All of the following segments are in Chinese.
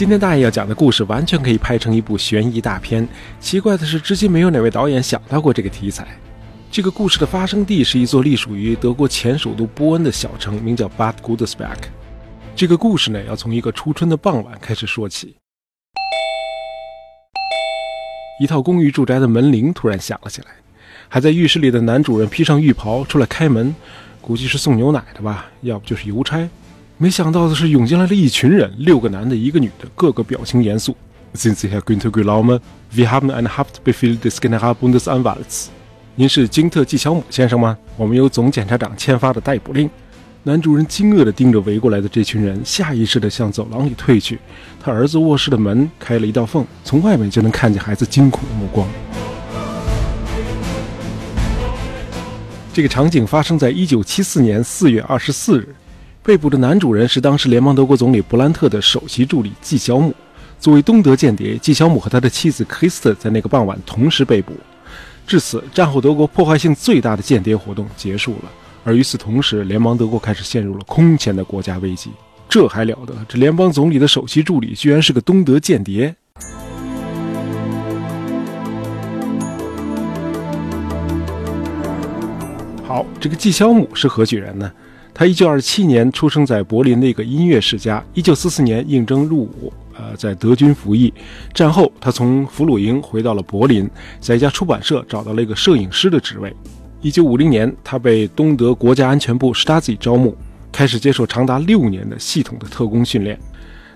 今天大爷要讲的故事完全可以拍成一部悬疑大片。奇怪的是，至今没有哪位导演想到过这个题材。这个故事的发生地是一座隶属于德国前首都波恩的小城，名叫 Bad Godesberg。这个故事呢，要从一个初春的傍晚开始说起。一套公寓住宅的门铃突然响了起来，还在浴室里的男主人披上浴袍出来开门，估计是送牛奶的吧，要不就是邮差。没想到的是，涌进来了一群人，六个男的，一个女的，个个表情严肃。Sind Sie Herr Günther Glaume? Wir haben einen Haftbefehl des Generalbundesanwalts。您是金特纪晓姆先生吗？我们有总检察长签发的逮捕令。男主人惊愕地盯着围过来的这群人，下意识地向走廊里退去。他儿子卧室的门开了一道缝，从外面就能看见孩子惊恐的目光。这个场景发生在一九七四年四月二十四日。被捕的男主人是当时联邦德国总理勃兰特的首席助理纪晓姆。作为东德间谍，纪晓姆和他的妻子克里斯特在那个傍晚同时被捕。至此，战后德国破坏性最大的间谍活动结束了。而与此同时，联邦德国开始陷入了空前的国家危机。这还了得？这联邦总理的首席助理居然是个东德间谍！好，这个纪晓姆是何许人呢？他一九二七年出生在柏林的一个音乐世家。一九四四年应征入伍，呃，在德军服役。战后，他从俘虏营回到了柏林，在一家出版社找到了一个摄影师的职位。一九五零年，他被东德国家安全部 Stasi 招募，开始接受长达六年的系统的特工训练。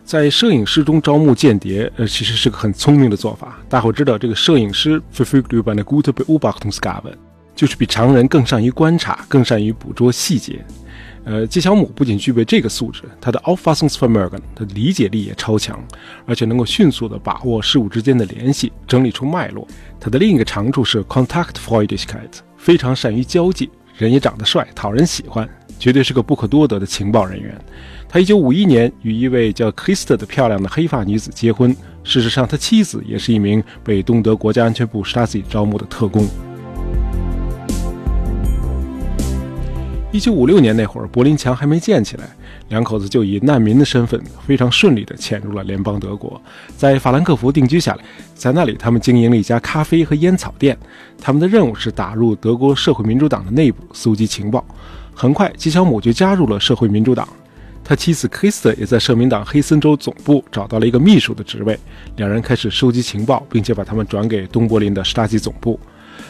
在摄影师中招募间谍，呃，其实是个很聪明的做法。大伙知道，这个摄影师 verfügt über eine gute Beobachtungsgabe，就是比常人更善于观察，更善于捕捉细节。呃，纪晓姆不仅具备这个素质，他的 Auffassungsvermögen，他的理解力也超强，而且能够迅速地把握事物之间的联系，整理出脉络。他的另一个长处是 Kontaktfreudigkeit，非常善于交际，人也长得帅，讨人喜欢，绝对是个不可多得的情报人员。他1951年与一位叫 Krista 的漂亮的黑发女子结婚，事实上，他妻子也是一名被东德国家安全部 Stasi 招募的特工。一九五六年那会儿，柏林墙还没建起来，两口子就以难民的身份非常顺利地潜入了联邦德国，在法兰克福定居下来。在那里，他们经营了一家咖啡和烟草店。他们的任务是打入德国社会民主党的内部，搜集情报。很快，吉小姆就加入了社会民主党，他妻子克里斯特也在社民党黑森州总部找到了一个秘书的职位。两人开始收集情报，并且把他们转给东柏林的施塔基总部。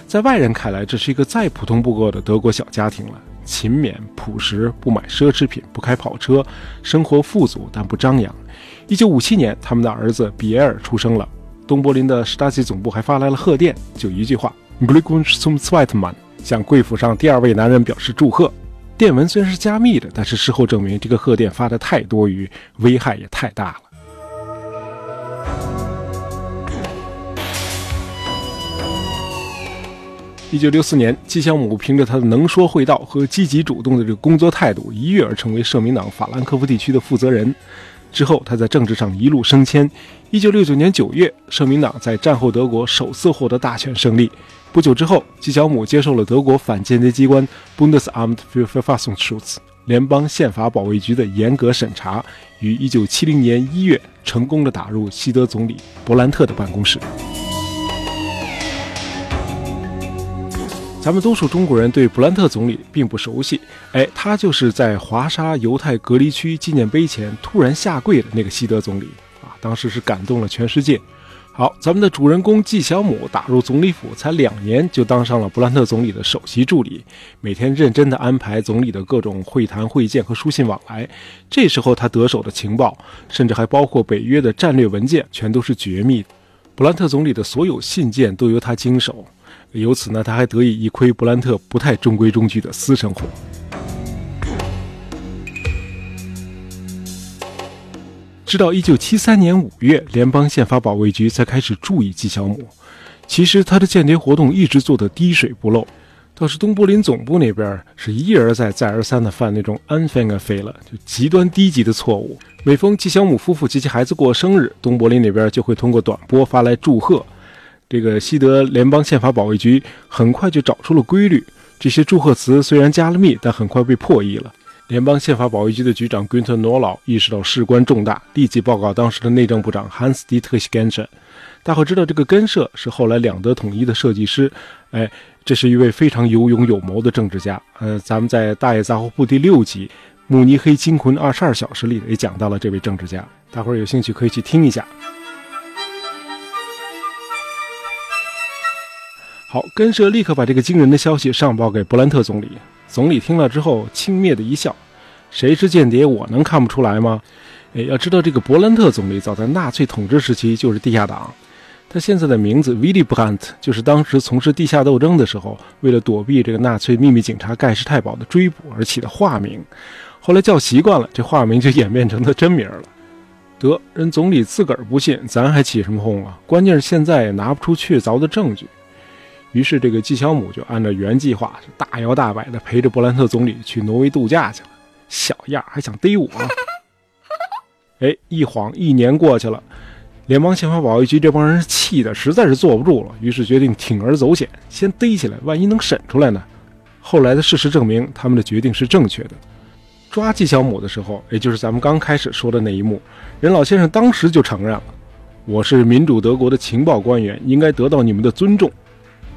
在外人看来，这是一个再普通不过的德国小家庭了。勤勉朴实，不买奢侈品，不开跑车，生活富足但不张扬。一九五七年，他们的儿子比埃尔出生了。东柏林的施塔西总部还发来了贺电，就一句话：“Glückwunsch zum z w e t m a n 向贵府上第二位男人表示祝贺。电文虽然是加密的，但是事后证明这个贺电发的太多余，危害也太大了。一九六四年，纪晓姆凭着他的能说会道和积极主动的这个工作态度，一跃而成为社民党法兰克福地区的负责人。之后，他在政治上一路升迁。一九六九年九月，社民党在战后德国首次获得大选胜利。不久之后，纪晓姆接受了德国反间谍机关 Bundesamt für Verfassungsschutz 联邦宪法保卫局的严格审查，于一九七零年一月成功的打入西德总理勃兰特的办公室。咱们多数中国人对布兰特总理并不熟悉，哎，他就是在华沙犹太隔离区纪念碑前突然下跪的那个西德总理啊，当时是感动了全世界。好，咱们的主人公纪晓姆打入总理府才两年，就当上了布兰特总理的首席助理，每天认真地安排总理的各种会谈、会见和书信往来。这时候他得手的情报，甚至还包括北约的战略文件，全都是绝密。布兰特总理的所有信件都由他经手。由此呢，他还得以一窥布兰特不太中规中矩的私生活。直到一九七三年五月，联邦宪法保卫局才开始注意纪晓姆。其实他的间谍活动一直做得滴水不漏，倒是东柏林总部那边是一而再、再而三的犯那种 unfair 飞了，就极端低级的错误。每逢纪晓姆夫妇及其孩子过生日，东柏林那边就会通过短波发来祝贺。这个西德联邦宪法保卫局很快就找出了规律，这些祝贺词虽然加了密，但很快被破译了。联邦宪法保卫局的局长 Günther n o r l a 意识到事关重大，立即报告当时的内政部长 Hans-Dietrich Genscher。大伙知道这个根社是后来两德统一的设计师，哎，这是一位非常有勇有谋的政治家。呃，咱们在《大爷杂货铺》第六集《慕尼黑惊魂二十二小时》里也讲到了这位政治家，大伙儿有兴趣可以去听一下。好，根社立刻把这个惊人的消息上报给勃兰特总理。总理听了之后轻蔑的一笑：“谁是间谍，我能看不出来吗？”哎，要知道这个勃兰特总理早在纳粹统治时期就是地下党。他现在的名字 Willy Brandt 就是当时从事地下斗争的时候，为了躲避这个纳粹秘密警察盖世太保的追捕而起的化名。后来叫习惯了，这化名就演变成他真名了。得，人总理自个儿不信，咱还起什么哄啊？关键是现在也拿不出确凿的证据。于是这个季小姆就按照原计划，大摇大摆地陪着伯兰特总理去挪威度假去了。小样，还想逮我？哎，一晃一年过去了。联邦宪法保卫局这帮人气的实在是坐不住了，于是决定铤而走险，先逮起来，万一能审出来呢？后来的事实证明，他们的决定是正确的。抓季小姆的时候，也就是咱们刚开始说的那一幕，任老先生当时就承认了：“我是民主德国的情报官员，应该得到你们的尊重。”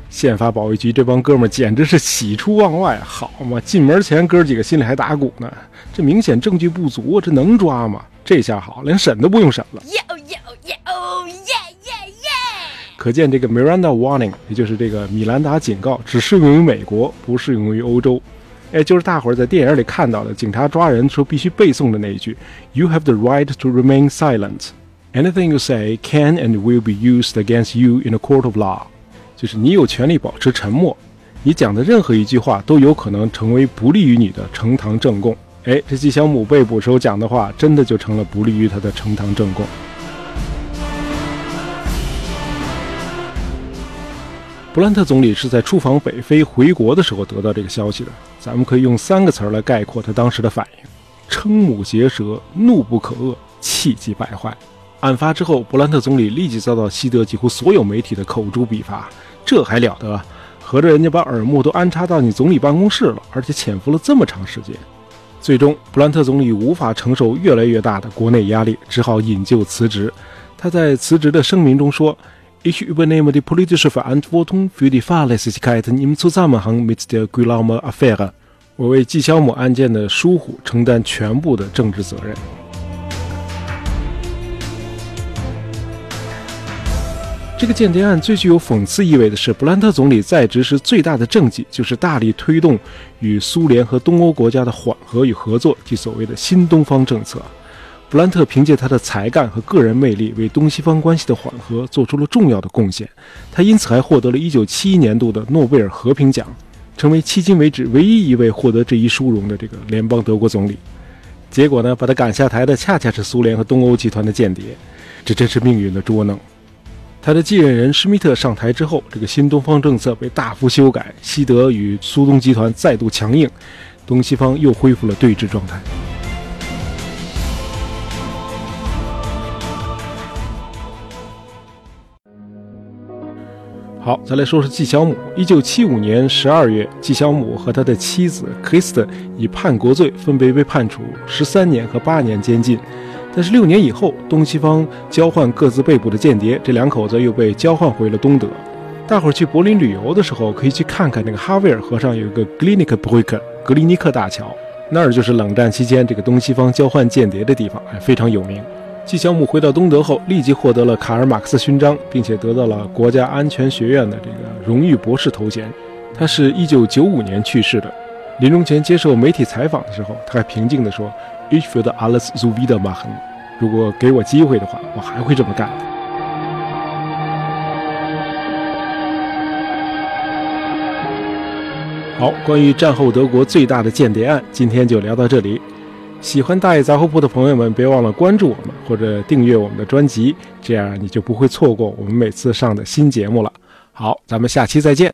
宪法保卫局这帮哥们儿简直是喜出望外，好嘛！进门前哥几个心里还打鼓呢，这明显证据不足，这能抓吗？这下好，连审都不用审了。可见这个 Miranda Warning，也就是这个米兰达警告，只适用于美国，不适用于欧洲。哎，就是大伙儿在电影里看到的，警察抓人时候必须背诵的那一句：“You have the right to remain silent. Anything you say can and will be used against you in a court of law.” 就是你有权利保持沉默，你讲的任何一句话都有可能成为不利于你的呈堂证供。哎，这纪晓姆被捕时候讲的话，真的就成了不利于他的呈堂证供。布兰特总理是在出访北非回国的时候得到这个消息的。咱们可以用三个词儿来概括他当时的反应：瞠目结舌、怒不可遏、气急败坏。案发之后，布兰特总理立即遭到西德几乎所有媒体的口诛笔伐。这还了得？合着人家把耳目都安插到你总理办公室了，而且潜伏了这么长时间。最终，布兰特总理无法承受越来越大的国内压力，只好引咎辞职。他在辞职的声明中说：“Ich übernehme die politische Verantwortung für die Fahrlässigkeiten im Zusammenhang mit der Guillaume-Affäre。”我为纪晓姆案件的疏忽承担全部的政治责任。这个间谍案最具有讽刺意味的是，布兰特总理在职时最大的政绩就是大力推动与苏联和东欧国家的缓和与合作，即所谓的新东方政策。布兰特凭借他的才干和个人魅力，为东西方关系的缓和做出了重要的贡献。他因此还获得了一九七一年度的诺贝尔和平奖，成为迄今为止唯一一位获得这一殊荣的这个联邦德国总理。结果呢，把他赶下台的恰恰是苏联和东欧集团的间谍，这真是命运的捉弄。他的继任人施密特上台之后，这个新东方政策被大幅修改，西德与苏东集团再度强硬，东西方又恢复了对峙状态。好，再来说说纪晓姆。一九七五年十二月，纪晓姆和他的妻子 Kristen 以叛国罪分别被判处十三年和八年监禁。但是六年以后，东西方交换各自被捕的间谍，这两口子又被交换回了东德。大伙儿去柏林旅游的时候，可以去看看那个哈维尔河上有一个 g l i n i k Brücke 格里尼克大桥，那儿就是冷战期间这个东西方交换间谍的地方，还非常有名。纪晓姆回到东德后，立即获得了卡尔马克思勋章，并且得到了国家安全学院的这个荣誉博士头衔。他是一九九五年去世的。临终前接受媒体采访的时候，他还平静地说：“Ich würde alles so wieder machen。如果给我机会的话，我还会这么干。”好，关于战后德国最大的间谍案，今天就聊到这里。喜欢大爷杂货铺的朋友们，别忘了关注我们或者订阅我们的专辑，这样你就不会错过我们每次上的新节目了。好，咱们下期再见。